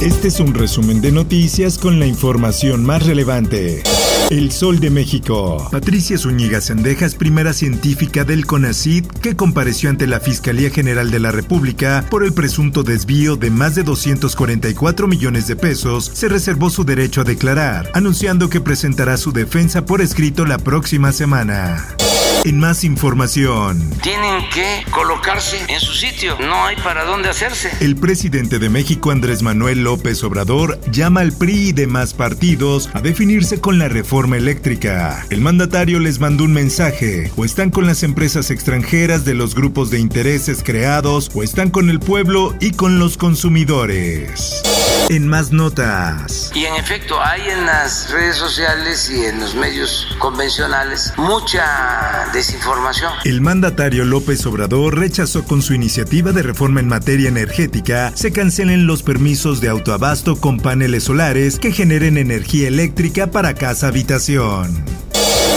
Este es un resumen de noticias con la información más relevante. El Sol de México. Patricia Zúñiga Sendejas, primera científica del CONACID, que compareció ante la Fiscalía General de la República por el presunto desvío de más de 244 millones de pesos, se reservó su derecho a declarar, anunciando que presentará su defensa por escrito la próxima semana. En más información. Tienen que colocarse en su sitio, no hay para dónde hacerse. El presidente de México, Andrés Manuel López Obrador, llama al PRI y demás partidos a definirse con la reforma eléctrica. El mandatario les mandó un mensaje, o están con las empresas extranjeras de los grupos de intereses creados, o están con el pueblo y con los consumidores. En más notas. Y en efecto, hay en las redes sociales y en los medios convencionales mucha desinformación. El mandatario López Obrador rechazó con su iniciativa de reforma en materia energética se cancelen los permisos de autoabasto con paneles solares que generen energía eléctrica para casa habitación.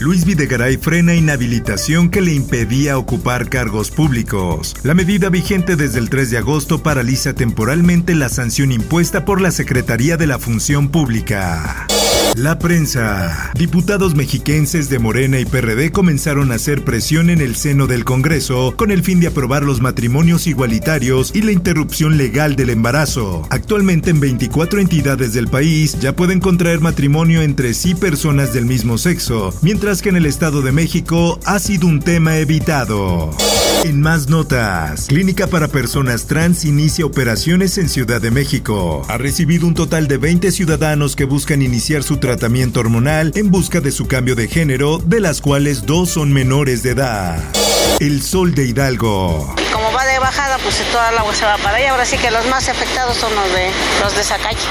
Luis Videgaray frena inhabilitación que le impedía ocupar cargos públicos. La medida vigente desde el 3 de agosto paraliza temporalmente la sanción impuesta por la Secretaría de la Función Pública. La prensa. Diputados mexiquenses de Morena y PRD comenzaron a hacer presión en el seno del Congreso con el fin de aprobar los matrimonios igualitarios y la interrupción legal del embarazo. Actualmente en 24 entidades del país ya pueden contraer matrimonio entre sí personas del mismo sexo, mientras que en el Estado de México ha sido un tema evitado. En más notas, Clínica para Personas Trans inicia operaciones en Ciudad de México. Ha recibido un total de 20 ciudadanos que buscan iniciar su tratamiento hormonal en busca de su cambio de género, de las cuales dos son menores de edad. El Sol de Hidalgo. Pues toda el agua se va para allá. Ahora sí que los más afectados son los de, los de.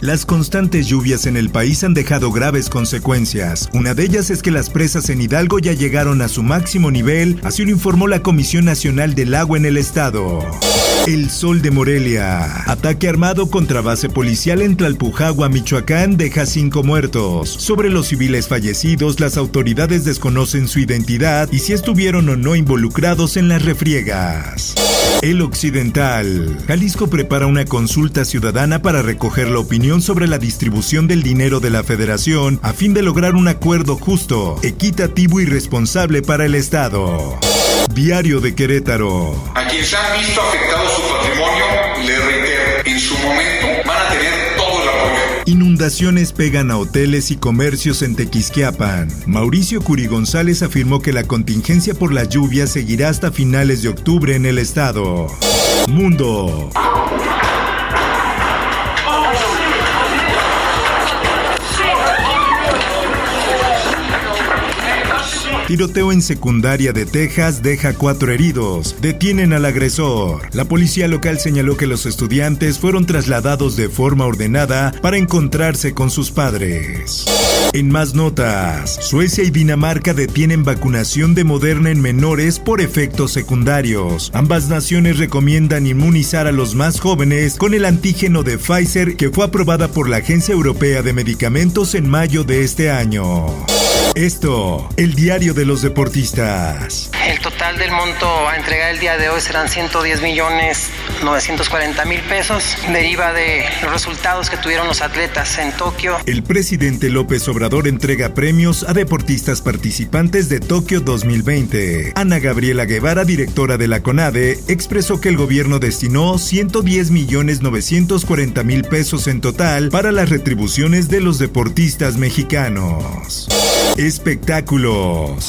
Las constantes lluvias en el país han dejado graves consecuencias. Una de ellas es que las presas en Hidalgo ya llegaron a su máximo nivel, así lo informó la Comisión Nacional del Agua en el estado. El Sol de Morelia. Ataque armado contra base policial en Tlalpujagua, Michoacán, deja cinco muertos. Sobre los civiles fallecidos, las autoridades desconocen su identidad y si estuvieron o no involucrados en las refriegas. El Occidental. Jalisco prepara una consulta ciudadana para recoger la opinión sobre la distribución del dinero de la federación a fin de lograr un acuerdo justo, equitativo y responsable para el Estado. Diario de Querétaro. A quienes han visto afectado su patrimonio, le reitero, en su momento van a tener. Inundaciones pegan a hoteles y comercios en Tequisquiapan. Mauricio Curi González afirmó que la contingencia por la lluvia seguirá hasta finales de octubre en el estado. Mundo. Tiroteo en secundaria de Texas deja cuatro heridos. Detienen al agresor. La policía local señaló que los estudiantes fueron trasladados de forma ordenada para encontrarse con sus padres. En más notas, Suecia y Dinamarca detienen vacunación de Moderna en menores por efectos secundarios. Ambas naciones recomiendan inmunizar a los más jóvenes con el antígeno de Pfizer que fue aprobada por la Agencia Europea de Medicamentos en mayo de este año. Esto, el diario de los deportistas. El total del monto a entregar el día de hoy serán 110 millones 940 mil pesos. Deriva de los resultados que tuvieron los atletas en Tokio. El presidente López Obrador entrega premios a deportistas participantes de Tokio 2020. Ana Gabriela Guevara, directora de la CONADE, expresó que el gobierno destinó 110 millones 940 mil pesos en total para las retribuciones de los deportistas mexicanos. Espectáculos.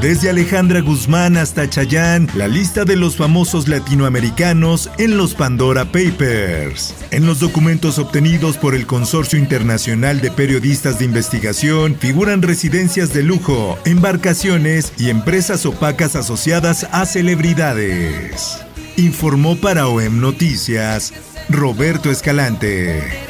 Desde Alejandra Guzmán hasta Chayán, la lista de los famosos latinoamericanos en los Pandora Papers. En los documentos obtenidos por el Consorcio Internacional de Periodistas de Investigación figuran residencias de lujo, embarcaciones y empresas opacas asociadas a celebridades. Informó para OEM Noticias Roberto Escalante.